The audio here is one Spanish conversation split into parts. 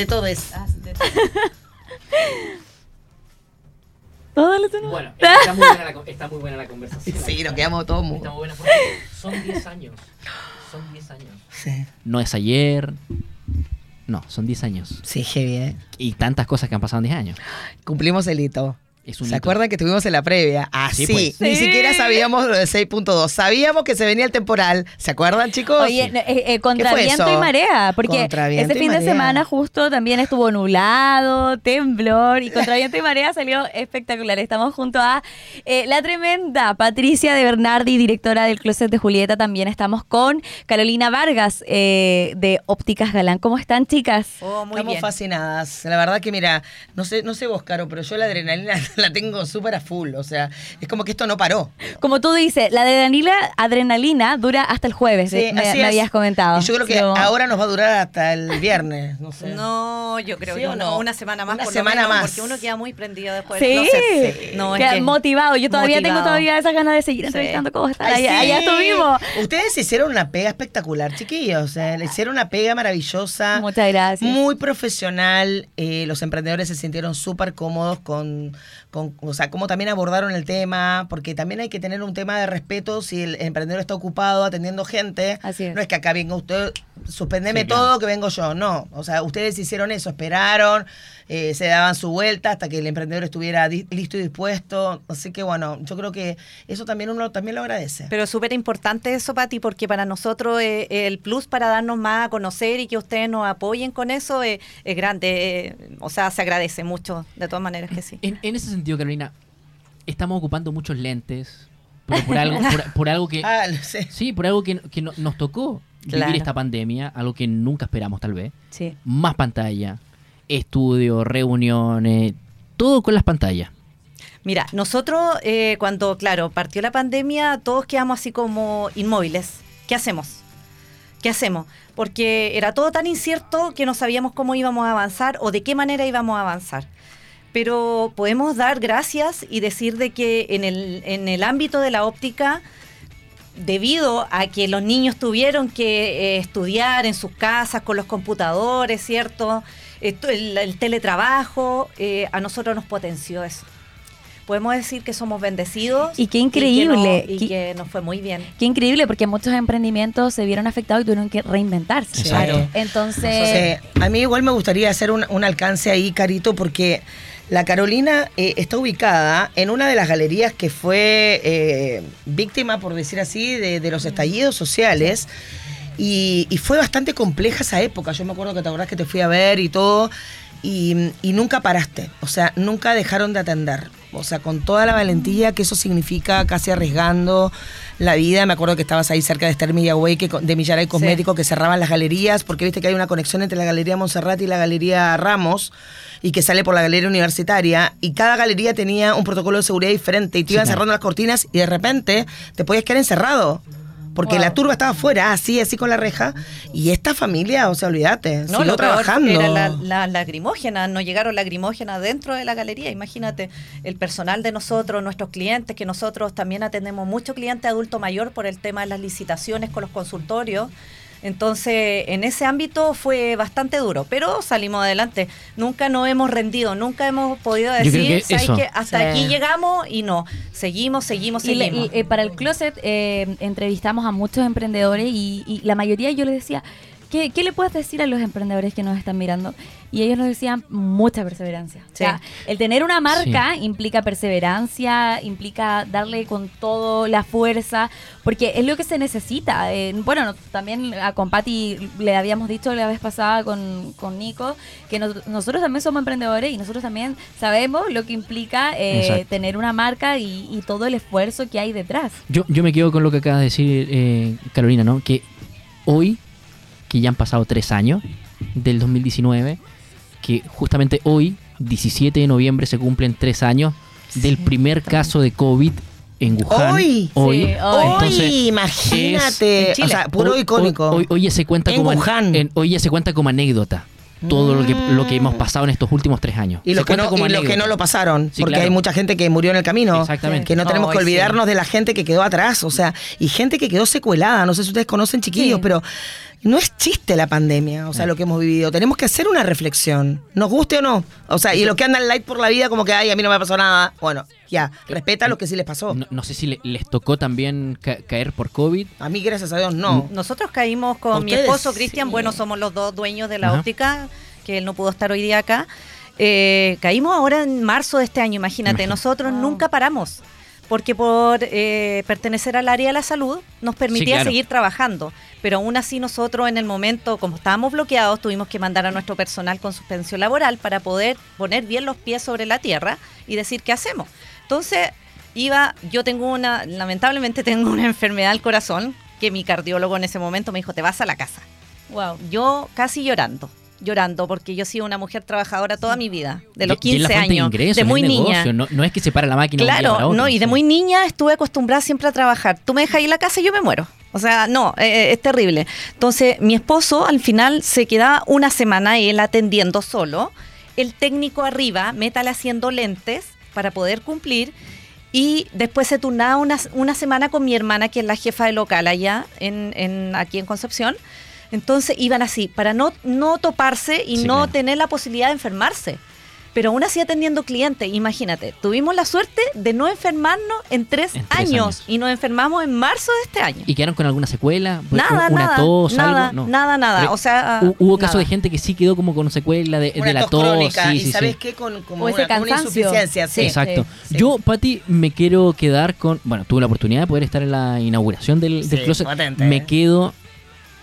De, de todo es. Ah, de todo. No, dale tú no. Bueno, está muy buena la, está muy buena la conversación. Sí, nos quedamos todos muy. Está muy buena porque son 10 años. Son 10 años. Sí, No es ayer. No, son 10 años. sí, heavy, ¿eh? Y tantas cosas que han pasado en 10 años. Cumplimos el hito. Es un ¿Se hito. acuerdan que estuvimos en la previa? Así. Sí, pues. Ni Sí. siquiera sabíamos lo de 6.2. Sabíamos que se venía el temporal. ¿Se acuerdan, chicos? Oye, eh, eh, contra ¿Qué fue viento eso? y marea, porque ese fin de semana justo también estuvo nublado, temblor y contra viento y marea salió espectacular. Estamos junto a eh, la tremenda Patricia de Bernardi, directora del Closet de Julieta. También estamos con Carolina Vargas eh, de Ópticas Galán. ¿Cómo están, chicas? Oh, muy Estamos bien. fascinadas. La verdad que, mira, no sé, no sé vos, Caro, pero yo la adrenalina la tengo súper a full. O sea, es como que esto no paró. Como tú dices, la adrenalina, adrenalina dura hasta el jueves, Sí, me, así me es. habías comentado. Y yo creo que Pero- ahora nos va a durar hasta el viernes. No sé. No, yo creo ¿Sí que no, no? una semana más. Una por lo semana menos, más. Porque uno queda muy prendido después. Sí, del closet. No, es Queda que- motivado. Yo todavía tengo todavía esas ganas de seguir Sí. entrevistando cómo están. Ay, allá, sí. allá estuvimos. Ustedes hicieron una pega espectacular, chiquillos. O sea, le hicieron una pega maravillosa. Muchas gracias. Muy profesional. eh, los emprendedores se sintieron súper cómodos con, con, o sea, cómo también abordaron el tema, porque también hay que tener un tema de respeto si el emprendedor está ocupado atendiendo gente. Así es. No es que acá venga usted, suspendeme Sí, claro. todo, que vengo yo. No, o sea, ustedes hicieron eso, esperaron, eh, se daban su vuelta hasta que el emprendedor estuviera di- listo y dispuesto. Así que bueno, yo creo que eso también uno también lo agradece. Pero es súper importante eso, Pati, porque para nosotros eh, el plus para darnos más a conocer y que ustedes nos apoyen con eso eh, es grande. eh, o sea, se agradece mucho, de todas maneras que sí. En, en ese sentido, Carolina, estamos ocupando muchos lentes. Pero por algo, por, por algo que. Ah, lo sé. Sí, por algo que, que no- nos tocó Claro. vivir esta pandemia, algo que nunca esperamos tal vez. Sí. Más pantalla, estudios, reuniones, todo con las pantallas. Mira, nosotros eh, cuando, claro, partió la pandemia, todos quedamos así como inmóviles. ¿Qué hacemos? ¿Qué hacemos? Porque era todo tan incierto que no sabíamos cómo íbamos a avanzar o de qué manera íbamos a avanzar. Pero podemos dar gracias y decir de que en el, en el ámbito de la óptica, debido a que los niños tuvieron que eh, estudiar en sus casas con los computadores, ¿cierto? Esto, el, el teletrabajo, eh, a nosotros nos potenció eso. Podemos decir que somos bendecidos. Y qué que increíble, no- Y qué- que, nos fue muy bien. Qué increíble, porque muchos emprendimientos se vieron afectados y tuvieron que reinventarse. Claro. Entonces, Sí, a mí igual me gustaría hacer un, un alcance ahí, Carito, porque la Carolina eh, está ubicada en una de las galerías que fue eh, víctima, por decir así, de, los estallidos sociales. Y, fue bastante compleja esa época. Yo me acuerdo que te acordás que te fui a ver y todo. Y nunca paraste. O sea, nunca dejaron de atender. O sea, con toda la valentía que eso significa, casi arriesgando la vida. Me acuerdo que estabas ahí cerca de Esther Millagüey, que, de Millaray Cosmético, que cerraban las galerías, porque viste que hay una conexión entre la Galería Montserrat y la Galería Ramos, y que sale por la Galería Universitaria, y cada galería tenía un protocolo de seguridad diferente, y te Sí, iban claro. cerrando las cortinas, y de repente te podías quedar encerrado. Porque Wow. la turba estaba afuera, así, así con la reja. Y esta familia, o sea, olvídate, No, siguió trabajando. era la, no llegaron lacrimógenas dentro de la galería. Imagínate, el personal de nosotros, nuestros clientes, que nosotros también atendemos mucho cliente adulto mayor por el tema de las licitaciones con los consultorios. Entonces, en ese ámbito fue bastante duro, pero salimos adelante. Nunca nos hemos rendido, nunca hemos podido decir, que "¿Sabes qué? hasta Sí. aquí llegamos y no. Seguimos, seguimos, y le- seguimos. y, eh, para el closet eh, entrevistamos a muchos emprendedores y, y la mayoría yo les decía, ¿qué, qué le puedes decir a los emprendedores que nos están mirando? Y ellos nos decían mucha perseverancia. O sea, el tener una marca implica perseverancia, implica darle con todo la fuerza, porque es lo que se necesita. Eh, bueno, no- también a Compati le habíamos dicho la vez pasada con, con Nico que nos- nosotros también somos emprendedores y nosotros también sabemos lo que implica eh, tener una marca y, y todo el esfuerzo que hay detrás. Yo, yo me quedo con lo que acaba de decir eh, Carolina, ¿no? Que hoy, que ya han pasado tres años del 2019, que justamente hoy, 17 de noviembre, se cumplen tres años del primer caso de COVID en Wuhan. Hoy. Hoy. Sí, hoy. Entonces, Hoy, imagínate. O sea, puro hoy- icónico. Hoy, hoy- hoy ya se cuenta En como an- Wuhan. en- hoy ya se cuenta como anécdota todo lo que lo que hemos Mm. pasado en estos últimos tres años. Y los, que no, como y los que anécdota. no lo pasaron, Sí, porque claro. hay mucha gente que murió en el camino. Exactamente. Que no tenemos que sí. olvidarnos de la gente que quedó atrás, o sea, y gente que quedó secuelada. No sé si ustedes conocen chiquillos, Sí. pero no es chiste la pandemia, o sea, lo que hemos vivido. Tenemos que hacer una reflexión, nos guste o no. O sea, y los que andan light por la vida, como que, ay, a mí no me pasó nada. Bueno, ya, respeta lo que sí les pasó. No, no sé si le- les tocó también ca- caer por COVID. A mí, gracias a Dios, no. Nosotros caímos con mi esposo Cristian, sí. bueno, somos los dos dueños de la Ajá. óptica, que él no pudo estar hoy día acá. Eh, caímos ahora en marzo de este año, imagínate, Imagínate. nosotros nunca paramos, porque por eh, pertenecer al área de la salud nos permitía claro. seguir trabajando, pero aún así nosotros en el momento, como estábamos bloqueados, tuvimos que mandar a nuestro personal con suspensión laboral para poder poner bien los pies sobre la tierra y decir qué hacemos. Entonces, iba, yo tengo una, lamentablemente tengo una enfermedad al corazón, que mi cardiólogo en ese momento me dijo, te vas a la casa. Wow. Yo casi llorando, llorando, porque yo he sido una mujer trabajadora toda mi vida, de los Y- y es la 15 fuente años, ingreso, de es muy el niña. No, no es que se para la máquina. un día Claro, para otro, no, y de sí. muy niña estuve acostumbrada siempre a trabajar. Tú me dejas ir a la casa y yo me muero. O sea, no, eh, es terrible. Entonces, mi esposo al final se queda una semana él atendiendo solo. El técnico arriba, métale haciendo lentes para poder cumplir. Y después se turnaba una, una semana con mi hermana, que es la jefa de local allá, en, en- aquí en Concepción. Entonces iban así, para no, no toparse y Sí, no claro. tener la posibilidad de enfermarse. Pero aún así atendiendo clientes, imagínate, tuvimos la suerte de no enfermarnos en tres, En tres años, años. y nos enfermamos en marzo de este año. ¿Y quedaron con alguna secuela? Nada, ¿Una nada, tos, nada, algo? No. nada, nada. Pero O sea, hu- Hubo casos de gente que sí quedó como con secuela de, de la tos tos. crónica, sí, y sí, ¿sabes sí. qué? Con, como O ese una, cansancio. insuficiencia, sí. Exacto. sí. Yo, Pati, me quiero quedar con. Bueno, tuve la oportunidad de poder estar en la inauguración del, closet. potente, me eh. quedo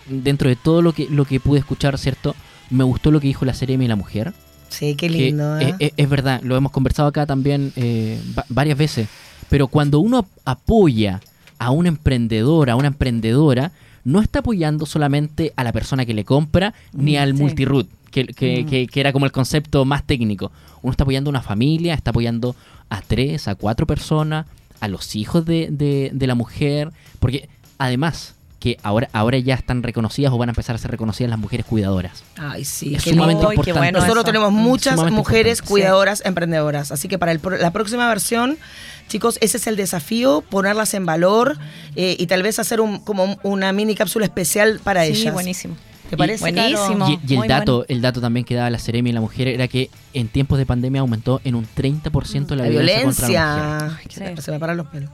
dentro de todo lo que, lo que pude escuchar, ¿cierto? Me gustó lo que dijo la serie y la mujer. Sí, qué lindo. es, ¿eh? es- es verdad, lo hemos conversado acá también eh, va- varias veces. Pero cuando uno ap- apoya a un emprendedor, a una emprendedora, no está apoyando solamente a la persona que le compra ni al sí. multiroot, que, que- Mm. que- que era como el concepto más técnico. Uno está apoyando a una familia, está apoyando a tres, a cuatro personas, a los hijos de, de- de la mujer, porque además que ahora, ahora ya están reconocidas o van a empezar a ser reconocidas las mujeres cuidadoras. Ay, sí, es qué sumamente lindo. Importante. bueno Nosotros eso. tenemos Mm, muchas mujeres importante. cuidadoras emprendedoras. Así que para el pro- la próxima versión, chicos, ese es el desafío, ponerlas en valor eh, y tal vez hacer un, como un- una mini cápsula especial para Sí, ellas. buenísimo. ¿Te parece? Buenísimo. Y, y el muy dato, bueno. el dato también que daba la Ceremi y la mujer era que en tiempos de pandemia aumentó en un 30% la, La violencia, contra la mujer. violencia. Ay, se me paran los pelos.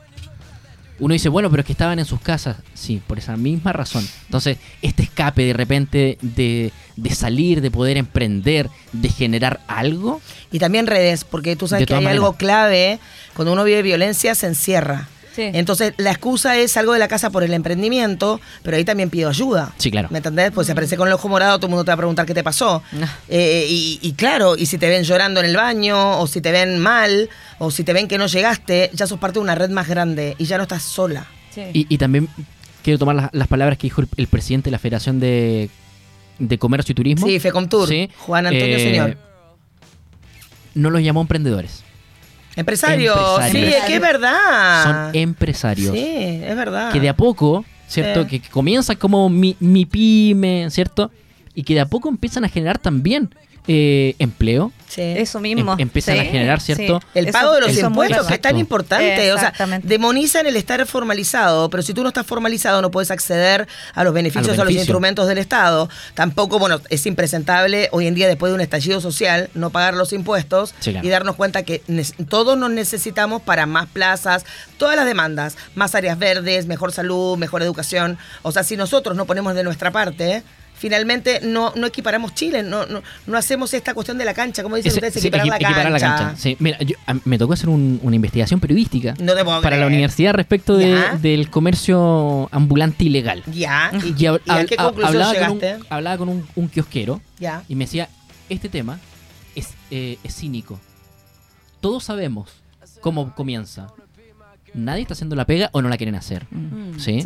Uno dice, bueno, pero es que estaban en sus casas. Sí, por esa misma razón. Entonces, este escape de repente de, de salir, de poder emprender, de generar algo, Y también redes, porque tú sabes que hay algo clave. Cuando uno vive violencia, se encierra. Sí. Entonces, la excusa es algo de la casa por el emprendimiento, pero ahí también pido ayuda. Sí, claro. ¿Me entendés? Pues si aparece con el ojo morado, todo el mundo te va a preguntar qué te pasó. Eh, y, y claro, y si te ven llorando en el baño, o si te ven mal, o si te ven que no llegaste, ya sos parte de una red más grande y ya no estás sola. Sí. Y, y también quiero tomar las, las palabras que dijo el, el presidente de la Federación de, de Comercio y Turismo. Sí, Fecomtour, Sí. Juan Antonio Eh, Señor. No los llamó emprendedores. Empresario, empresarios. sí, es que es verdad. Son empresarios. Sí, es verdad. que de a poco, ¿cierto? Que, que comienza como mi, mi pyme, ¿cierto? Y que de a poco empiezan a generar también eh, empleo. Sí. Eso mismo. Em- empiezan a generar, ¿cierto? El Eso- pago de los eso es impuestos, que es tan importante. O sea, demonizan el estar formalizado, pero si tú no estás formalizado no puedes acceder a los beneficios, a los, beneficios. instrumentos del Estado. Tampoco, bueno, es impresentable hoy en día, después de un estallido social, no pagar los impuestos Sí, claro. y darnos cuenta que todos nos necesitamos para más plazas, todas las demandas, más áreas verdes, mejor salud, mejor educación. O sea, si nosotros no ponemos de nuestra parte... Finalmente no, no equiparamos Chile, no, no, no hacemos esta cuestión de la cancha, como dicen Ese- ustedes, sí, equiparar, equi- la, equiparar cancha. Sí, mira, yo- a- me tocó hacer un- una investigación periodística No te puedo para la universidad respecto de- del comercio ambulante ilegal. Ya. ¿Y, Y, hab- y a qué conclusión hablaba, con un, llegaste? hablaba con un, un kiosquero Ya. y me decía, este tema es, eh, es cínico. Todos sabemos cómo comienza. Nadie está haciendo la pega o no la quieren hacer. Mm, ¿Sí?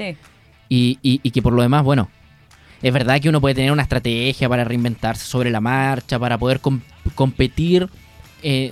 Y, y- y que por lo demás, bueno, es verdad que uno puede tener una estrategia para reinventarse sobre la marcha, para poder com- competir eh,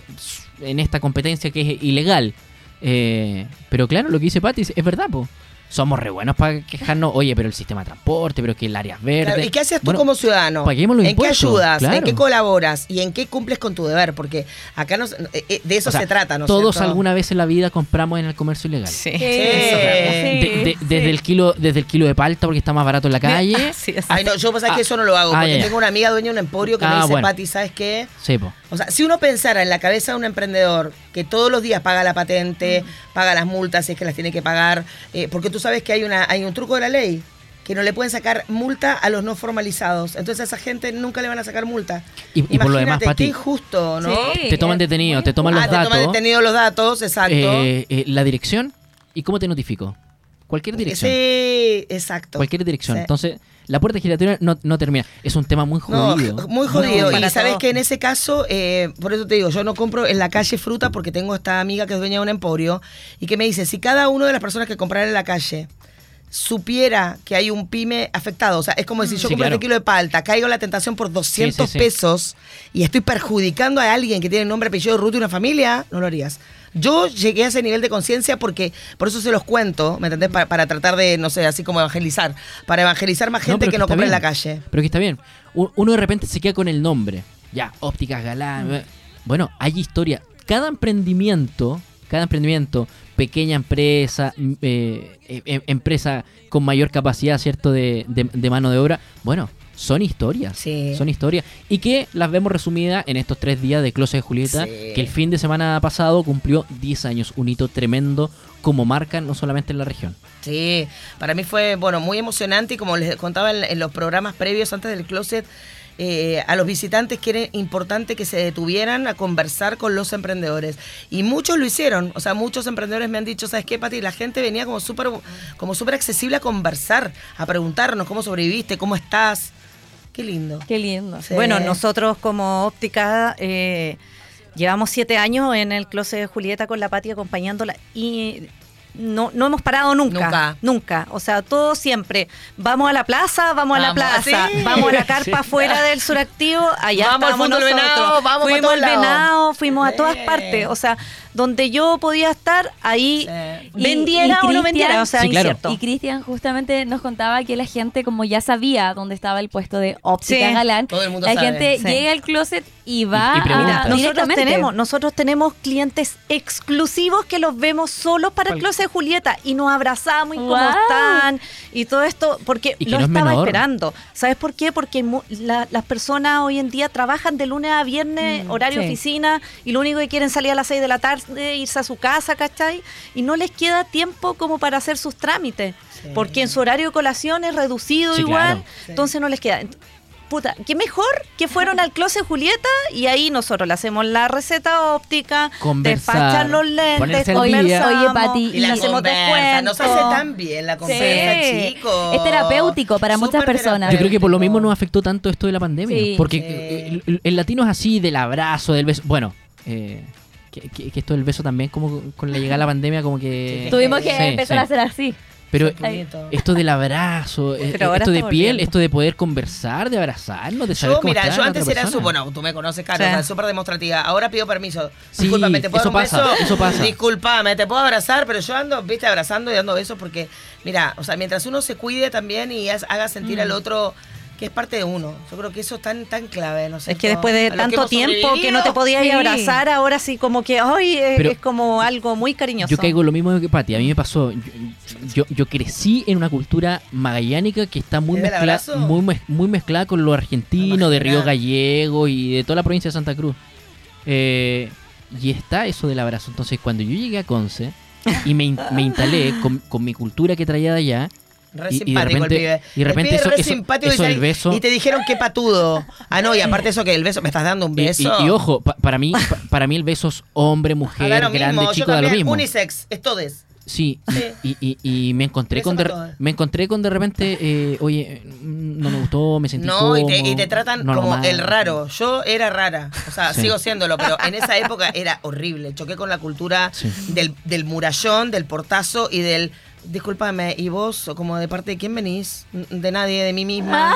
en esta competencia que es ilegal. Eh, pero claro, lo que dice Patti es- es verdad, po. Somos re buenos para quejarnos, oye, pero el sistema de transporte, pero que el área verde. Claro, ¿Y qué haces tú Bueno, como ciudadano? paguemos los ¿En impuestos, qué ayudas? ¿En qué colaboras? ¿Y en qué cumples con tu deber? Porque acá nos- eh, eh, de eso o sea, se trata, Todos cierto? alguna vez en la vida compramos en el comercio ilegal. Sí. Sí. De- de- desde el kilo desde el kilo de palta porque está más barato en la calle. Así es. Ay, no, yo pasa que Ah, eso no lo hago, ah, porque ya, ya. tengo una amiga dueña de un emporio que me Ah, dice, bueno. Pati, ¿sabes qué? Sí, po. O sea, si uno pensara en la cabeza de un emprendedor que todos los días paga la patente, paga las multas si es que las tiene que pagar, eh, porque tú sabes que hay, una, hay un truco de la ley, que no le pueden sacar multa a los no formalizados. Entonces a esa gente nunca le van a sacar multa. Y- y por lo demás, Imagínate, Pati, qué injusto, ¿no? Sí. Te toman es detenido, te toman los ah, te toman datos. detenido los datos, exacto. eh, eh, la dirección y cómo te notifico. Cualquier dirección. Sí, exacto. Cualquier dirección. Sí. Entonces, la puerta giratoria no, no termina. Es un tema muy No, jodido. muy jodido. y sabes todo. que en ese caso, eh, por eso te digo, yo no compro en la calle fruta porque tengo esta amiga que es dueña de un emporio y que me dice, si cada una de las personas que comprara en la calle supiera que hay un pyme afectado, o sea, es como decir, yo Sí, compro claro. este kilo de palta, caigo en la tentación por 200 Sí, sí, sí. pesos y estoy perjudicando a alguien que tiene nombre, apellido, ruta y una familia, no lo harías. Yo llegué a ese nivel de conciencia porque, por eso se los cuento, ¿me entendés? Para, para tratar de, no sé, así como evangelizar, para evangelizar más gente que no compra en la calle. Pero que está bien. Uno de repente se queda con el nombre. Ya, ópticas galán. eh. Bueno, hay historia. Cada emprendimiento, cada emprendimiento, pequeña empresa, mm, eh, eh, em- empresa con mayor capacidad, ¿cierto?, de, de- de mano de obra. Bueno, son historias. Sí. Son historias. Y que las vemos resumidas en estos tres días de Closet de Julieta, Sí. que el fin de semana pasado cumplió 10 años. Un hito tremendo como marca, no solamente en la región. Sí, para mí fue, bueno, muy emocionante y como les contaba en, en los programas previos antes del closet, eh, a los visitantes que era importante que se detuvieran a conversar con los emprendedores. Y muchos lo hicieron, o sea, muchos emprendedores me han dicho, ¿sabes qué, Pati? La gente venía como súper como súper accesible a conversar, a preguntarnos cómo sobreviviste, cómo estás. Qué lindo. Qué lindo. Sí. Bueno, nosotros como óptica eh, llevamos siete años en el closet de Julieta con la Pati acompañándola y no, no hemos parado nunca, Nunca. nunca. O sea, todo siempre. Vamos a la plaza, vamos, a la plaza, sí. vamos a la carpa fuera del suractivo, allá Vamos al nosotros. venado, vamos fuimos al venado, fuimos a todas Sí. partes. O sea, donde yo podía estar, ahí Sí. Y- vendiera y o no Cristian- vendiera. O sea, Sí, claro. incierto. Y Cristian justamente nos contaba que la gente, como ya sabía dónde estaba el puesto de óptica Sí. Galán, Todo el mundo la sabe. gente Sí. llega al closet y va Y- y pregunta. a, Nosotros directamente. tenemos, nosotros tenemos clientes exclusivos que los vemos solo para el closet de Julieta y nos abrazamos y cómo Guau. están y todo esto porque lo no estaba menor. esperando. ¿Sabes por qué? Porque mu- la- las personas hoy en día trabajan de lunes a viernes, Mm, horario sí. oficina y lo único que quieren salir a las 6 de la tarde, irse a su casa, ¿cachai? Y no les queda tiempo como para hacer sus trámites, Sí. porque en su horario de colación es reducido Sí, igual, claro. Sí. entonces no les queda. Puta, qué mejor que fueron al closet Julieta y ahí nosotros le hacemos la receta óptica, Conversar, despachan los lentes, conversamos, día. Oye, Pati, Y la le hacemos conversa, nos hace descuento. tan bien la conversa, Sí. chicos. Es terapéutico para muchas personas. Yo creo que por lo mismo nos afectó tanto esto de la pandemia. Sí. porque Sí. el, el latino es así, del abrazo, del beso. Bueno, eh, que, que- que esto del beso también, como con la llegada de la pandemia, como que. Tuvimos que Sí, empezar sí. a hacer así. Pero Bonito. esto del abrazo, eh, Pero esto de piel, volviendo. esto de poder conversar, de abrazarnos, de saber Yo, cómo mira, yo antes era su, bueno, tú me conoces, Sí. o sea, súper demostrativa. Ahora pido permiso. Sí, Discúlpame, ¿te puedo eso dar un pasa, beso? eso pasa. Discúlpame, te puedo abrazar, pero yo ando, viste, abrazando y dando besos porque, mira, o sea, mientras uno se cuide también y haga sentir Mm. al otro que es parte de uno. Yo creo que eso es tan, tan clave, no sé. Es que después de tanto tiempo que no te podías Sí. abrazar, ahora sí como que, ay, es, Pero es como algo muy cariñoso. Yo caigo lo mismo que Pati, a mí me pasó. Yo, yo, yo crecí en una cultura magallánica que está muy ¿Es del mezclada muy, mez- muy mezclada con lo argentino, de Río. Gallego y de toda la provincia de Santa Cruz. Eh, y está eso del abrazo. Entonces, cuando yo llegué a Conce y me instalé con, con mi cultura que traía de allá, Re Y- y de simpático repente- el pibe. y de repente El pibe eso- re simpático eso y sal- beso- Y te dijeron que patudo. Ah, no, y aparte eso que el beso, ¿me estás dando un beso? y- y ojo, pa- para mí pa- para mí el beso es hombre, mujer, grande, mismo, yo chico, da lo mismo. Unisex, es todes. Sí, Sí. Y, y- me encontré Beso con de, me encontré con de repente, eh, oye, no me gustó, me sentí No, y te, y incómodo, te tratan no como normal. el raro. Yo era rara, o sea, Sí. sigo siéndolo, pero en esa época era horrible. Choqué con la cultura Sí. del, del murallón, del portazo y del... Discúlpame, ¿y vos, o como de parte de quién venís? De nadie, de mí misma.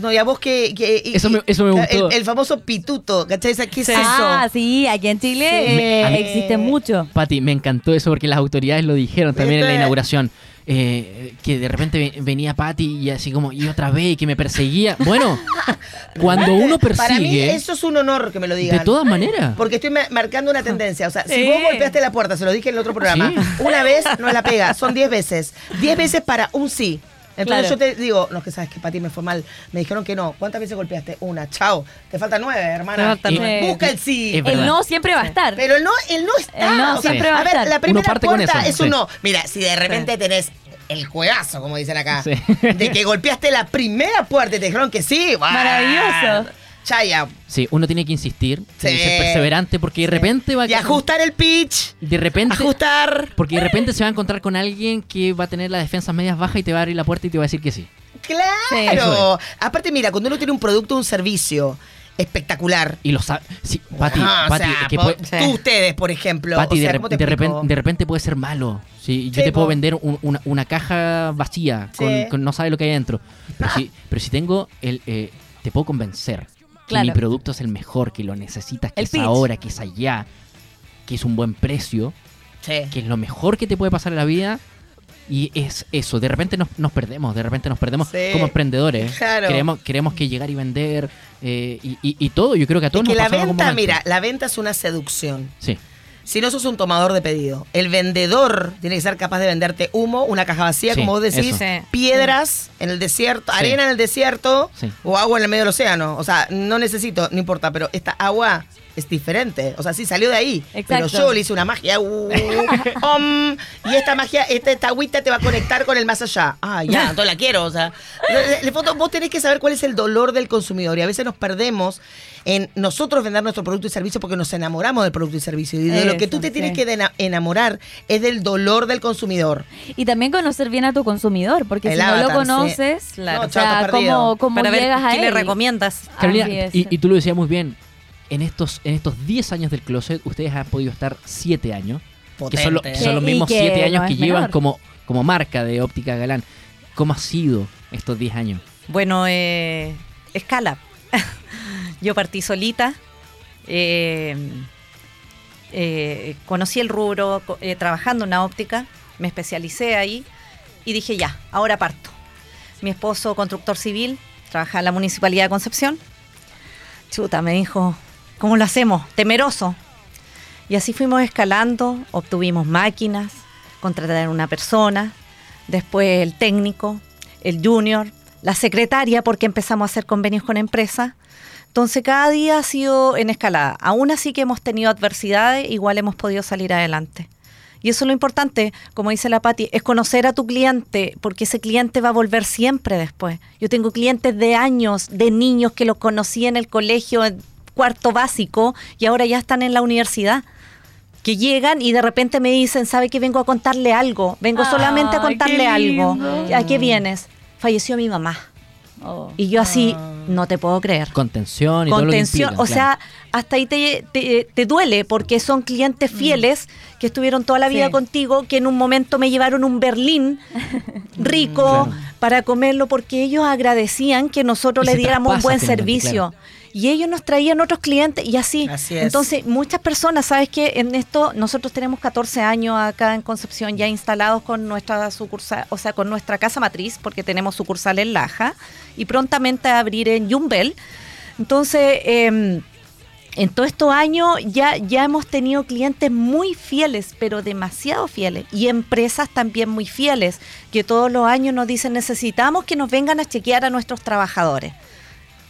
No, y a vos que... que- y- Eso me- eso me el, gustó. el famoso pituto, ¿cachai? ¿Qué es Sí. eso? Ah, sí, aquí en Chile Sí. eh, Me- mí- existe mucho. Pati, me encantó eso porque las autoridades lo dijeron también en la inauguración. Eh, que de repente ve- venía Patty y así como, y otra vez, y que me perseguía. Bueno, cuando uno Para mí persigue, eso es un honor que me lo digan. de todas maneras. Porque estoy ma- marcando una tendencia. O sea, si vos golpeaste la puerta, se lo dije en el otro programa, Sí. una vez no es la pega, son 10 veces. 10 veces para un sí. Entonces Claro. yo te digo, no, que sabes que Pati me fue mal. Me dijeron que no. ¿Cuántas veces golpeaste? Una. Chao. Te faltan nueve, hermana. Te faltan Y nueve. Busca el sí. Es. El no siempre va a estar. Pero el no, el no está. El no O sea, siempre va a ver, estar. la primera parte con puerta es un sí. no. Mira, si de repente tenés el juegazo, como dicen acá, Sí. de que golpeaste la primera puerta y te dijeron que sí. ¡buah! Maravilloso. Chaya. Sí, uno tiene que insistir, tiene que Sí. ser perseverante porque de repente va a Y ajustar el pitch. de repente Ajustar. porque de repente se va a encontrar con alguien que va a tener las defensas medias bajas y te va a abrir la puerta y te va a decir que sí. Claro. Aparte, mira, cuando uno tiene un producto o un servicio espectacular. Y lo sabe. Sí, Pati, Ah, o Pati, sea, que po- puede- Sí. tú ustedes, por ejemplo. Pati, o sea, de, ¿cómo te de explico? repente, de repente puede ser malo. Sí, yo Sí, te puedo po. vender un- una, una caja vacía con, Sí. con no sabe lo que hay adentro. Pero si, pero si tengo el, eh, te puedo convencer que mi producto es el mejor, que lo necesitas, que El es pitch. ahora, que es allá, que es un buen precio, Sí. que es lo mejor que te puede pasar en la vida. Y es eso, de repente nos, nos perdemos, de repente nos perdemos Sí. como emprendedores. Claro. Queremos, queremos que llegar y vender eh, y, y- y todo. Yo creo que a Es todos que nos la venta, mira, la venta es una seducción. Sí, Si no sos un tomador de pedido, el vendedor tiene que ser capaz de venderte humo, una caja vacía, Sí, como vos decís, eso. Sí. piedras en el desierto, Sí. arena en el desierto Sí. o agua en el medio del océano. O sea, no necesito, no importa, pero esta agua es diferente. O sea, sí salió de ahí. Exacto. Pero yo le hice una magia. uh, y esta magia, esta, esta agüita te va a conectar con el más allá. Ah, ya, entonces la quiero. O sea, fondo, vos tenés que saber cuál es el dolor del consumidor. Y a veces nos perdemos en nosotros vender nuestro producto y servicio porque nos enamoramos del producto y servicio. Y de lo que tú te tienes que enamorar es del dolor del consumidor. Y también conocer bien a tu consumidor, porque El si no lo avatar, sí. conoces, Claro. o No, chao, sea. ¿cómo, cómo Para ver llegas a qué le él? recomiendas. Carolina, y tú lo decías muy bien, en estos, en estos 10 años del closet, ustedes han podido estar 7 años, que son, lo- Potente. son los mismos y que 7 años no que llevan como, como marca de óptica galán. ¿Cómo ha sido estos 10 años? Bueno, eh, escala. Yo partí solita. eh, eh, conocí el rubro eh, trabajando en una óptica. Me especialicé ahí y dije ya, ahora parto. Mi esposo, constructor civil, trabaja en la Municipalidad de Concepción. Chuta, me dijo, ¿cómo lo hacemos? Temeroso. Y así fuimos escalando, obtuvimos máquinas, contratar una persona, después el técnico, el junior, la secretaria, porque empezamos a hacer convenios con empresas. Entonces cada día ha sido en escalada. Aún así que hemos tenido adversidades, igual hemos podido salir adelante. Y eso es lo importante, como dice la Patti, es conocer a tu cliente, porque ese cliente va a volver siempre después. Yo tengo clientes de años, de niños que los conocí en el colegio, cuarto básico, y ahora ya están en la universidad. Que llegan y de repente me dicen, ¿sabe que vengo a contarle algo? Vengo solamente a contarle qué algo. ¿A qué vienes? Falleció mi mamá. Oh. Y yo así, no te puedo creer. Contención y todo lo que Contención, implica, o claro. sea, hasta ahí te, te- te duele porque son clientes fieles que estuvieron toda la vida Sí. contigo, que en un momento me llevaron un berlín rico Claro. para comerlo porque ellos agradecían que nosotros Y le se diéramos un buen servicio. Y ellos nos traían otros clientes y así. Así es. Entonces, muchas personas, ¿sabes que En esto, nosotros tenemos 14 años acá en Concepción ya instalados con nuestra sucursal, o sea, con nuestra casa matriz, porque tenemos sucursal en Laja y prontamente a abrir en Yumbel. Entonces, em, en todos estos años ya, ya hemos tenido clientes muy fieles, pero demasiado fieles, y empresas también muy fieles, que todos los años nos dicen necesitamos que nos vengan a chequear a nuestros trabajadores.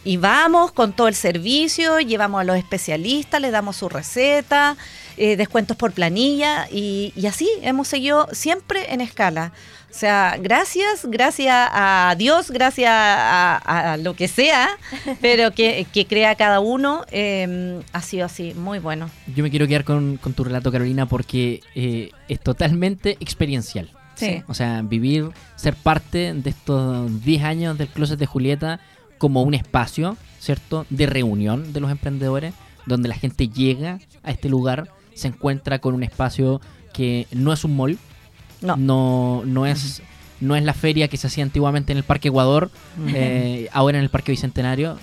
Y vamos con todo el servicio, llevamos a los especialistas, les damos su receta, eh, descuentos por planilla y, y así hemos seguido siempre en escala. O sea, gracias, gracias a Dios, gracias a, a lo que sea, pero que, que crea cada uno, eh, ha sido así, muy bueno. Yo me quiero quedar con, con tu relato, Carolina, porque eh, es totalmente experiencial. Sí. O sea, vivir, ser parte de estos 10 años del Closet de Julieta como un espacio, ¿cierto? De reunión de los emprendedores, donde la gente llega a este lugar, se encuentra con un espacio que no es un mall, No. no, no es no es la feria que se hacía antiguamente en el Parque Ecuador, eh, ahora en el Parque Bicentenario.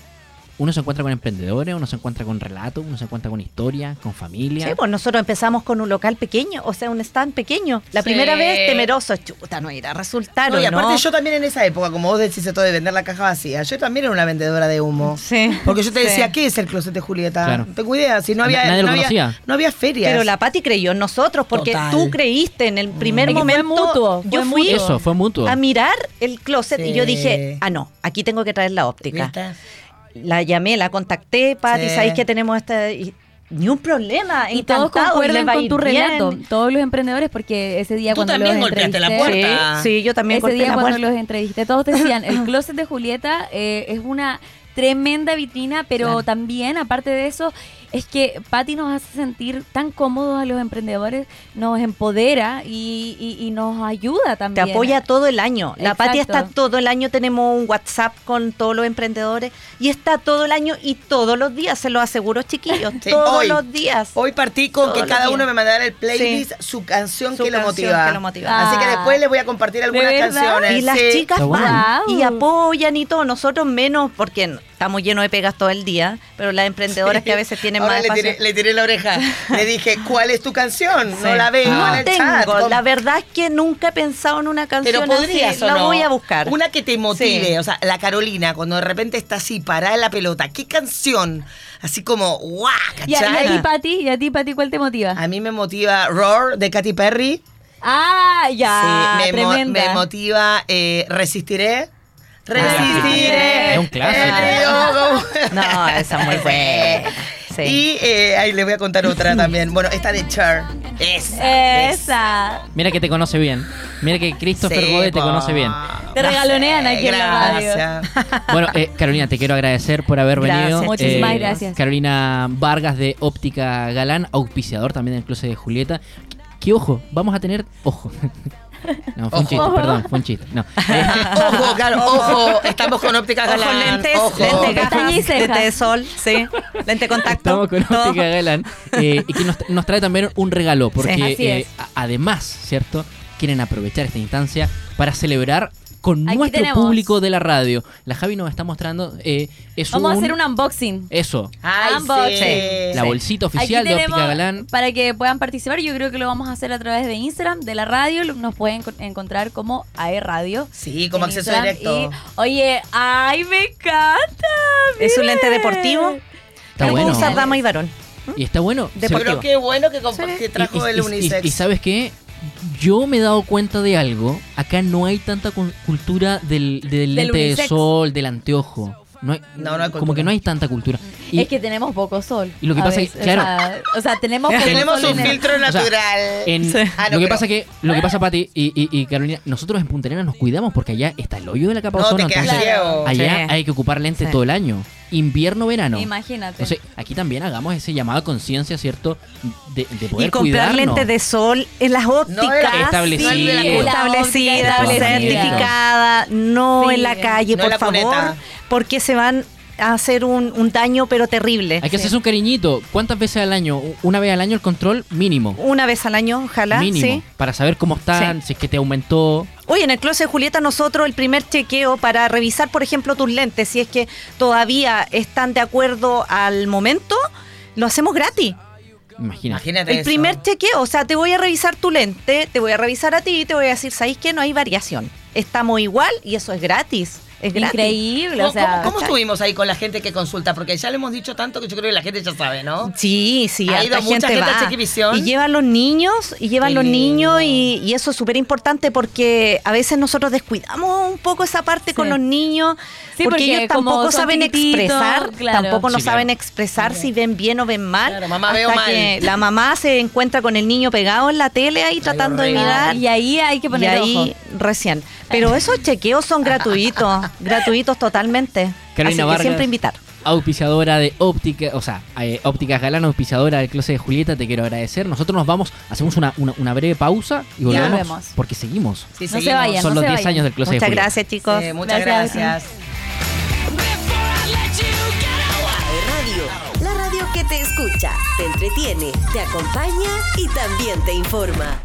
Uno se encuentra con emprendedores, uno se encuentra con relatos, uno se encuentra con historia, con familia. Sí, pues nosotros empezamos con un local pequeño, o sea, un stand pequeño. La Sí. primera vez temeroso, chuta, no irá a resultar. No, y ¿o aparte no? yo también en esa época, como vos decís esto de vender la caja vacía, yo también era una vendedora de humo. Sí. Porque yo te Sí. decía, ¿qué es el closet de Julieta? Claro. No tengo idea, si no había, Nadie lo no había, conocía. no había ferias. Pero la Pati creyó en nosotros porque Total. tú creíste en el primer que fue momento. mutuo, yo fue fui mutuo. Eso, fue mutuo. a mirar el closet y yo dije, ah, no, aquí tengo que traer la óptica. ¿Viste? La llamé, la contacté, Pati, Sí. ¿sabéis que tenemos esta...? y ni un problema, Y todos concuerdan con tu bien. relato, todos los emprendedores, porque ese día Tú cuando también los golpeaste la puerta. Sí, sí, yo también ese día la cuando puerta. los entrevisté, todos decían, el closet de Julieta eh, es una tremenda vitrina, pero Claro. también, aparte de eso, es que Patti nos hace sentir tan cómodos a los emprendedores, nos empodera y, y- y nos ayuda Te también. apoya todo el año. La Pati está Exacto. todo el año, tenemos un WhatsApp con todos los emprendedores y está todo el año y todos los días, se lo aseguro, chiquillos, Sí, todos hoy. los días. Hoy partí con Todos que cada días. uno me mandara el playlist, Sí. su canción, Su que, lo canción motiva. que lo motiva. Así que Ah. después les voy a compartir algunas canciones. Y las sí. chicas Está van Wow. y apoyan y todo, nosotros menos porque estamos llenos de pegas todo el día, pero las emprendedoras que a veces tienen Ahora más le tiré, le tiré la oreja. le dije, ¿cuál es tu canción? No la veo No en el tengo, chat. ¿Cómo? la verdad es que nunca he pensado en una canción Pero podrías así, o la no? voy a buscar. Una que te motive, Sí. o sea, la Carolina, cuando de repente está así parada en la pelota, ¿qué canción? Así como, ¡guau! Y a, y a ¿cachai? ti, Pati, y a ti, Pati, ¿cuál te motiva? A mí me motiva Roar de Katy Perry. Ah, ya, Sí, me, mo- tremenda. me motiva eh, Resistiré. Resistiré. Es un clásico. Eh, No, esa es muy buena. Sí. Y eh, ahí les voy a contar otra también. Bueno, esta de Cher. Esa. Esa. Mira que te conoce bien. Mira que Christopher Sí, Gode te conoce bien. Te regalonean aquí en la radio. Bueno, eh, Carolina, te quiero agradecer por haber Gracias, venido. Muchísimas Eh, gracias. Carolina Vargas de Óptica Galán, auspiciador también del closet de Julieta. Que ojo, vamos a tener. Ojo. No, fue un Ojo. chiste, perdón, fue un chiste. No. Ojo, claro, ojo. Estamos con óptica Ojo, galán. lentes, ojo. lente gafas, lente de sol, sí, lente contacto. Estamos con todo. Óptica Galán. eh, y que nos, nos trae también un regalo, porque Sí, eh, además, ¿cierto? Quieren aprovechar esta instancia para celebrar con Aquí nuestro tenemos. público de la radio. La Javi nos está mostrando. eh, es Vamos a un- hacer un unboxing. Eso, Ay, Unboxing. sí. la bolsita oficial Aquí de Óptica Galán. para que puedan participar, yo creo que lo vamos a hacer a través de Instagram, de la radio, nos pueden co- encontrar como AE Radio. Sí, como acceso Instagram. directo. Y, oye, ay, me encanta. Es un lente deportivo. Está Lo bueno. usar dama y varón. Y está bueno. De Se- por- Pero qué bueno que, comp- que trajo y, y- el y- unisex. y- y sabes qué? Yo me he dado cuenta de algo. Acá no hay tanta cu- cultura del, del lente de sol, del anteojo. No hay, No, no hay como que no hay tanta cultura. Y, es que tenemos poco sol. y lo que pasa es que, claro. O sea, o sea, tenemos poco Tenemos sol un en el- filtro sea, natural. en- Sí. Ah, no, lo que pero- pasa que lo que pasa Pati y, y, y Carolina nosotros en Punta Arenas nos cuidamos porque allá está el hoyo de la capa de No, te ozono quedas entonces ciego. allá Sí. hay que ocupar lentes Sí. todo el año invierno verano Imagínate. entonces aquí también hagamos ese llamado a conciencia cierto de, de poder Y comprar cuidarnos. lentes de sol en las ópticas. Establecida. sí, de la establecida, Establecida. certificada, no Sí. en la calle, No en por la favor, cuneta. porque se van a hacer un, un daño pero terrible. hay que hacerse un cariñito cuántas veces al año una vez al año el control mínimo Una vez al año, ojalá, mínimo sí. para saber cómo están Sí. si es que te aumentó Oye, en el closet de Julieta nosotros el primer chequeo para revisar, por ejemplo, tus lentes, si es que todavía están de acuerdo al momento, lo hacemos gratis. imagínate Imagínate El eso. primer chequeo, o sea, te voy a revisar tu lente, te voy a revisar a ti y te voy a decir, ¿sabéis que no hay variación? Estamos igual y eso es gratis. Es gratis. Increíble, ¿Cómo, o sea, cómo- estuvimos ahí con la gente que consulta? Porque ya le hemos dicho tanto que yo creo que la gente ya sabe, ¿no? Sí, sí, Ha ido mucha gente a va. Chequivisión. Y llevan los niños, y llevan Qué los niños, y, y eso es súper importante porque a veces nosotros descuidamos un poco esa parte con los niños, Sí, porque, porque ellos tampoco saben expresar, claro. tampoco no Sí, claro. saben expresar si ven bien o ven mal. Claro, mamá, hasta veo mal. que la mamá se encuentra con el niño pegado en la tele ahí tratando de mirar. Y ahí hay que Y poner ahí ojo. recién. Pero esos chequeos son gratuitos, gratuitos totalmente. Carolina Así que Vargas. siempre invitar. auspiciadora de óptica, o sea, eh, ópticas galán, auspiciadora del closet de Julieta, te quiero agradecer. Nosotros nos vamos, hacemos una, una, una breve pausa y Ya volvemos, volvemos. porque seguimos. Sí, No se seguimos. vayan. Son no los se 10 vayan. años del closet de Muchas Julieta. gracias, chicos. Sí, muchas Gracias. Radio, la radio que te escucha, te entretiene, te acompaña y también te informa.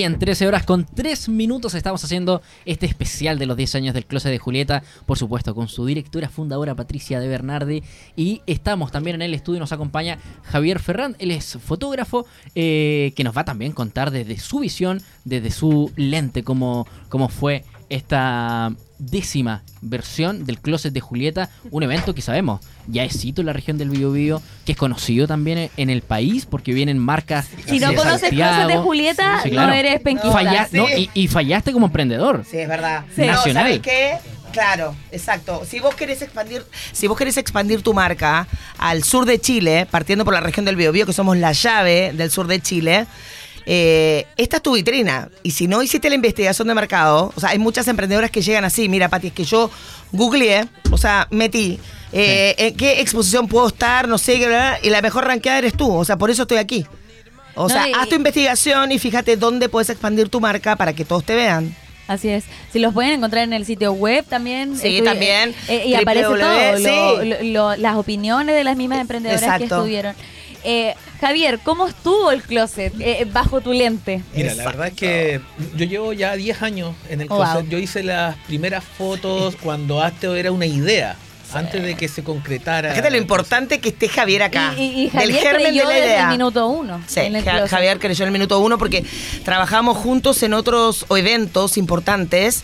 Bien, 13 horas con 3 minutos estamos haciendo este especial de los 10 años del closet de Julieta, por supuesto, con su directora fundadora Patricia de Bernardi. Y estamos también en el estudio, nos acompaña Javier Ferrand, él es fotógrafo, eh, que nos va también a contar desde su visión, desde su lente, cómo, cómo fue esta décima versión del Closet de Julieta, un evento que sabemos ya es sito en la región del Biobío, que es conocido también en el país porque vienen marcas Si no conoces Santiago. Closet de Julieta, Sí, claro. no eres penquista. Falla- Sí. no, y, y fallaste como emprendedor. Sí, es verdad. No, Nacional. ¿sabes qué? Claro, exacto. Si vos querés expandir, si vos querés expandir tu marca al sur de Chile, partiendo por la región del Biobío, que somos la llave del sur de Chile, eh, esta es tu vitrina. Y si no hiciste la investigación de mercado, o sea, hay muchas emprendedoras que llegan así. Mira, Pati, es que yo googleé, o sea, metí. eh, ¿En qué exposición puedo estar? No sé, y la mejor ranqueada eres tú. O sea, por eso estoy aquí. O No, sea, y- haz tu investigación y fíjate dónde puedes expandir tu marca para que todos te vean. Así es. Si los pueden encontrar en el sitio web también. Sí, también. eh, y aparece todo. lo- sí. lo- lo- las opiniones de las mismas emprendedoras que estuvieron. Eh, Javier, ¿cómo estuvo el closet eh, bajo tu lente? Mira, la verdad es que yo llevo ya 10 años en el Oh, closet. wow. Yo hice las primeras fotos cuando Asteo era una idea, antes de que se concretara. Fíjate lo importante que esté Javier acá. Y, y- y del germen creyó de la desde idea. el minuto uno. Sí, en el Ja- closet. Javier creyó en el minuto uno porque trabajamos juntos en otros eventos importantes.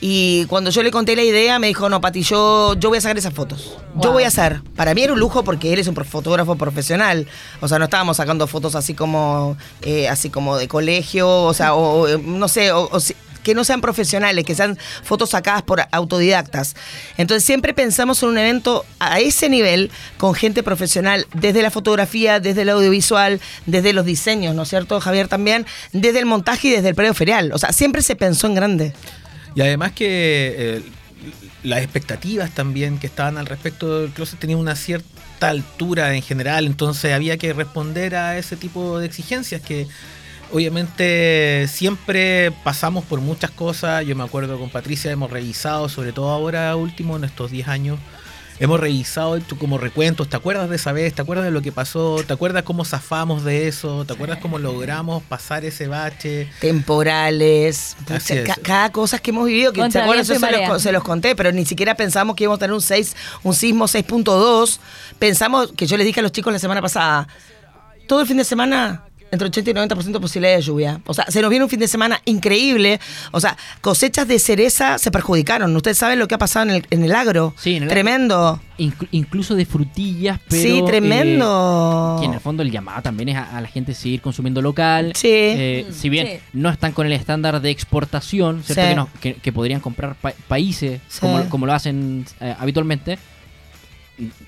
Y cuando yo le conté la idea, me dijo, no, Pati, yo, yo voy a sacar esas fotos. Yo voy a hacer. Para mí era un lujo porque él es un fotógrafo profesional. O sea, no estábamos sacando fotos así como, eh, así como de colegio, o sea, o, o, no sé, o- o si- que no sean profesionales, que sean fotos sacadas por autodidactas. Entonces siempre pensamos en un evento a ese nivel con gente profesional, desde la fotografía, desde el audiovisual, desde los diseños, ¿no es cierto, Javier? También, desde el montaje y desde el predio ferial. O sea, siempre se pensó en grande. Y además que eh, las expectativas también que estaban al respecto del closet tenían una cierta altura en general, entonces había que responder a ese tipo de exigencias que obviamente siempre pasamos por muchas cosas. Yo me acuerdo con Patricia, hemos revisado, sobre todo ahora último, en estos 10 años, hemos revisado hecho como recuentos. ¿Te acuerdas de esa vez? ¿Te acuerdas de lo que pasó? ¿Te acuerdas cómo zafamos de eso? ¿Te acuerdas cómo logramos pasar ese bache? Temporales, Así pucha, es. ca- cada cosa que hemos vivido, que se los conté, pero ni siquiera pensamos que íbamos a tener un 6, un sismo 6.2. Pensamos que yo les dije a los chicos la semana pasada, todo el fin de semana entre 80 y 90% de posibilidad de lluvia. O sea, se nos viene un fin de semana increíble. O sea, cosechas de cereza se perjudicaron. Ustedes saben lo que ha pasado en el, en el agro. Sí, en el Tremendo. Inclu- incluso de frutillas, pero... sí, eh, tremendo. que en el fondo el llamado también es a, a la gente seguir consumiendo local. Sí. Eh, si bien Sí. no están con el estándar de exportación, ¿cierto? Sí. Que, no- que- que podrían comprar pa- países Sí. como, como lo hacen eh, habitualmente,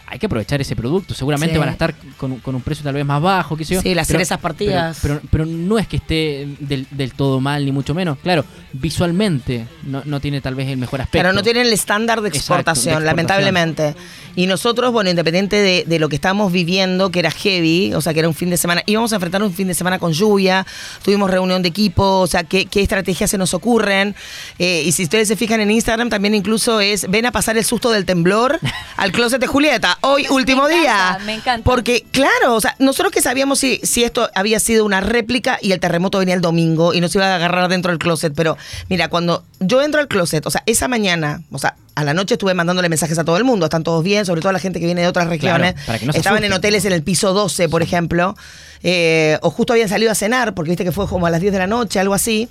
hay que aprovechar ese producto. Seguramente Sí. van a estar con, un- con un precio tal vez más bajo, qué sé yo. Sí, las pero- cerezas partidas. Pero, pero, pero no es que esté del, del todo mal, ni mucho menos. Claro, visualmente no, no tiene tal vez el mejor aspecto. Claro, no tienen el estándar de Exacto, de exportación, exportación. lamentablemente. Y nosotros, bueno, independiente de, de lo que estábamos viviendo, que era heavy, o sea, que era un fin de semana, íbamos a enfrentar un fin de semana con lluvia, tuvimos reunión de equipo, o sea, qué, qué estrategias se nos ocurren. Eh, y si ustedes se fijan en Instagram, también incluso es, ven a pasar el susto del temblor al closet de Julieta. Hoy, último encanta, día. me encanta. Porque, claro, o sea, nosotros que sabíamos si, si esto había sido una réplica y el terremoto venía el domingo y nos iba a agarrar dentro del closet, pero mira, cuando yo entro al closet, o sea, esa mañana, o sea, a la noche estuve mandándole mensajes a todo el mundo, están todos bien, sobre todo la gente que viene de otras regiones. para que no se Estaban en hoteles en el piso 12, por ejemplo, eh, o justo habían salido a cenar, porque viste que fue como a las 10 de la noche, algo así.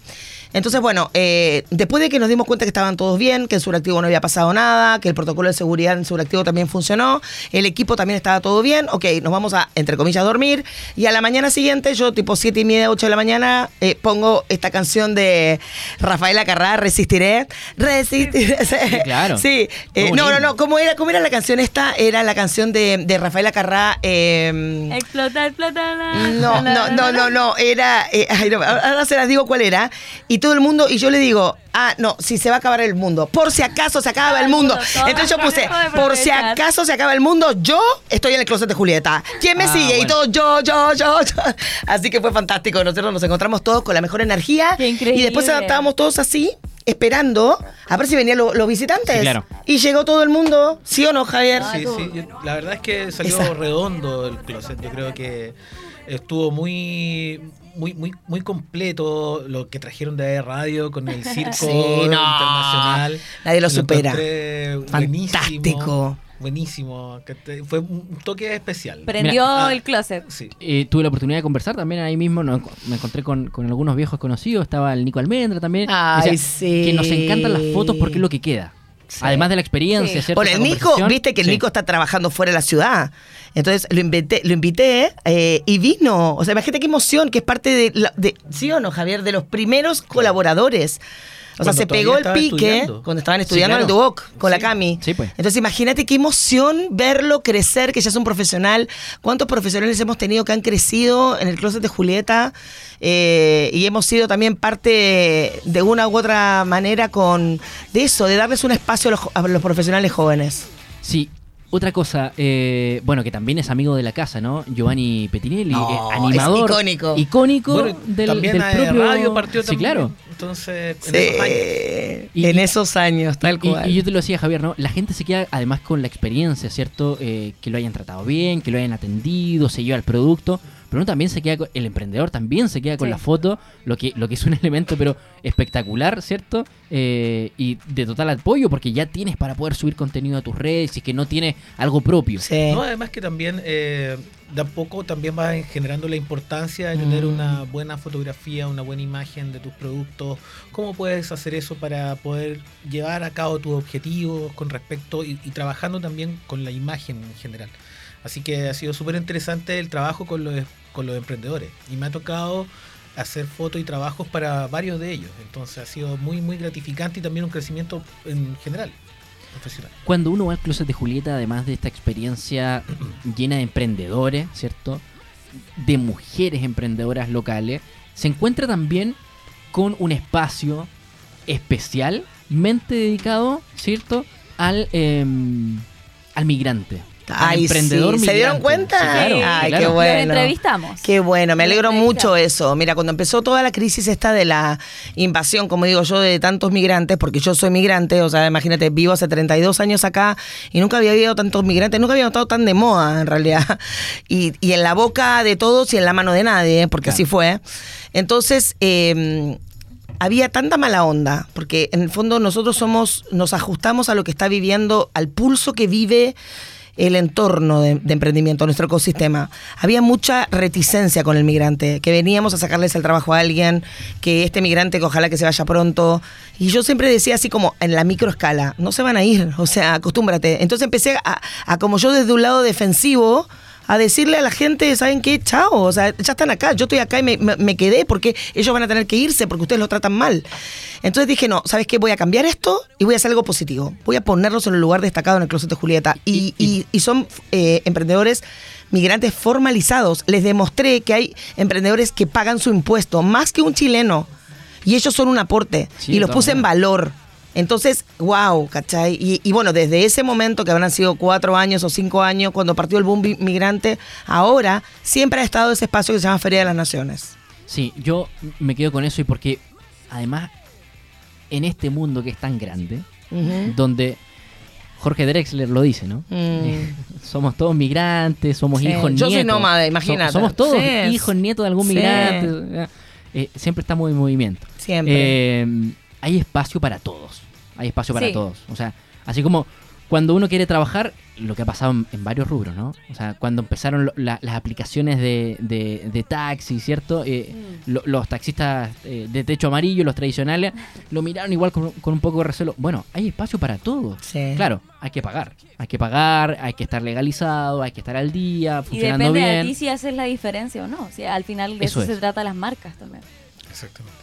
Entonces, bueno, eh, después de que nos dimos cuenta que estaban todos bien, que en Suractivo no había pasado nada, que el protocolo de seguridad en Suractivo también funcionó, el equipo también estaba todo bien, ok, nos vamos a, entre comillas, dormir, y a la mañana siguiente, yo tipo 7 y media, 8 de la mañana, eh, pongo esta canción de Rafaela Carrá, Resistiré, Resistiré. Sí, claro. Sí, eh, no, no, no, ¿cómo era, ¿cómo era la canción esta? Era la canción de, de Rafaela Carrá. eh, Explota, explota. no, no, no, no, no, era, eh, ay, no, ahora se las digo cuál era, y todo el mundo, y yo le digo, ah, no, si se va a acabar el mundo, por si acaso se acaba el mundo. Entonces yo puse, por si acaso se acaba el mundo, yo estoy en el closet de Julieta. ¿Quién me Ah, sigue? Y todo, yo, yo, yo, yo. Así que fue fantástico, nosotros nos encontramos todos con la mejor energía, Qué increíble. y después adaptábamos todos así, esperando a ver si venían lo- los visitantes. Sí, claro. Y llegó todo el mundo, ¿sí o no, Javier? Sí, sí, yo- la verdad es que salió Esa. redondo el closet. Yo creo que estuvo muy muy muy muy completo lo que trajeron de radio con el circo Sí, no. internacional. Nadie lo supera. Fantástico. Buenísimo. Buenísimo. que te- Fue un toque especial. Prendió Ah, el closet. Sí. Eh, tuve la oportunidad de conversar también ahí mismo, no, me encontré con, con algunos viejos conocidos, estaba el Nico Almendra también. Ay, O sea, sí. Que nos encantan las fotos porque es lo que queda. Sí. Además de la experiencia, Sí. ¿cierto? Bueno, el Nico, viste que el Sí. Nico está trabajando fuera de la ciudad. Entonces lo invité, lo invité eh, y vino. O sea, imagínate qué emoción, que es parte de, la- de ¿sí o no, Javier? De los primeros colaboradores. O sea, se pegó el pique estudiando. cuando estaban Sí, estudiando en el claro. Duoc con la. Cami. Sí, pues. Entonces, imagínate qué emoción verlo crecer, que ya es un profesional. ¿Cuántos profesionales hemos tenido que han crecido en el closet de Julieta? Eh, y hemos sido también parte de una u otra manera con de eso, de darles un espacio a los, a los profesionales jóvenes. Sí, otra cosa, eh, bueno, que también es amigo de la casa, ¿no? Giovanni Petinelli, No, eh, es animador. icónico. Icónico Bueno, del, también del a propio... radio partió Sí, también. claro. Entonces, en Sí, esos años. Y- en y- esos años, tal Y- cual. Y, yo te lo decía, Javier, ¿no? La gente se queda además con la experiencia, ¿cierto? Eh, que lo hayan tratado bien, que lo hayan atendido, se lleva el producto, pero uno también se queda con, el emprendedor también se queda con Sí. la foto, lo que, lo que es un elemento pero espectacular, ¿cierto? Eh, y de total apoyo, porque ya tienes para poder subir contenido a tus redes y que no tienes algo propio. Sí. No, además que también eh, de a poco también va generando la importancia de tener Mm. una buena fotografía, una buena imagen de tus productos. ¿Cómo puedes hacer eso para poder llevar a cabo tus objetivos con respecto y, y trabajando también con la imagen en general? Así que ha sido súper interesante el trabajo con los, con los emprendedores y me ha tocado hacer fotos y trabajos para varios de ellos. Entonces ha sido muy, muy gratificante y también un crecimiento en general profesional. Cuando uno va al closet de Julieta, además de esta experiencia llena de emprendedores, ¿cierto? De mujeres emprendedoras locales, se encuentra también con un espacio especialmente dedicado, ¿cierto? Al, em, al migrante. Ay, emprendedor sí. ¿Se dieron cuenta? Sí, claro. Ay, claro. qué Los bueno. entrevistamos. Qué bueno, me Los alegro mucho eso. Mira, cuando empezó toda la crisis esta de la invasión, como digo yo, de tantos migrantes, porque yo soy migrante, o sea, imagínate, vivo hace 32 años acá y nunca había habido tantos migrantes, nunca había estado tan de moda en realidad. Y, y en la boca de todos y en la mano de nadie, porque así fue. Entonces, eh, había tanta mala onda, porque en el fondo nosotros somos, nos ajustamos a lo que está viviendo, al pulso que vive el entorno de, emprendimiento, nuestro ecosistema. Había mucha reticencia con el migrante, que veníamos a sacarles el trabajo a alguien, que este migrante que ojalá que se vaya pronto. Y yo siempre decía así como en la microescala, no se van a ir, o sea, acostúmbrate. Entonces empecé a como yo desde un lado defensivo, a decirle a la gente, ¿saben qué? Chao, o sea, ya están acá, yo estoy acá y me, me- me quedé porque ellos van a tener que irse porque ustedes lo tratan mal. Entonces dije, no, ¿sabes qué? Voy a cambiar esto y voy a hacer algo positivo. Voy a ponerlos en un lugar destacado en el closet de Julieta. Y, y- y son eh, emprendedores migrantes formalizados. Les demostré que hay emprendedores que pagan su impuesto más que un chileno. Y ellos son un aporte. Sí, y los puse en valor. Entonces, wow, ¿cachai? Y, y bueno, desde ese momento, que habrán sido cuatro años o cinco años, cuando partió el boom migrante, ahora siempre ha estado ese espacio que se llama Feria de las Naciones. Sí, yo me quedo con eso y porque además en este mundo que es tan grande, donde Jorge Drexler lo dice, ¿no? Mm. Somos todos migrantes, somos Sí. hijos Yo nietos. soy nómada, imagínate. somos todos Sí. hijos nietos de algún Sí. migrante. Eh, siempre estamos en movimiento. Siempre. Eh, hay espacio para todos. Hay espacio para Sí. todos. O sea, así como cuando uno quiere trabajar, lo que ha pasado en, en varios rubros, ¿no? O sea, cuando empezaron lo- la- las aplicaciones de, de, de taxi, ¿cierto? Eh, Mm. lo- los taxistas eh, de techo amarillo, los tradicionales, lo miraron igual con, con un poco de recelo. Bueno, hay espacio para todos. Sí. Claro, hay que pagar. Hay que pagar, hay que estar legalizado, hay que estar al día, Y funcionando depende de bien. ti si haces la diferencia o no. O sea, al final de Eso eso, es. se trata las marcas también. Exactamente.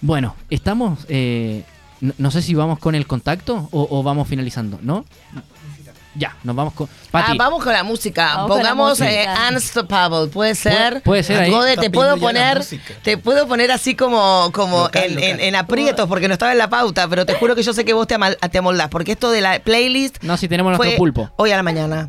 Bueno, estamos. eh, no, no sé si vamos con el contacto o, o vamos finalizando, ¿no? Ya, nos vamos con. Pati, Ah, vamos con la música. Vamos con la Pongamos música. eh, Unstoppable. Puede ser. puede ser ahí. Gode, te puedo poner, música. te puedo poner así como, como Local, en, local. en- en aprietos porque no estaba en la pauta, pero te juro que yo sé que vos te, amal- te amoldás, porque esto de la playlist No, si tenemos nuestro pulpo. hoy a la mañana.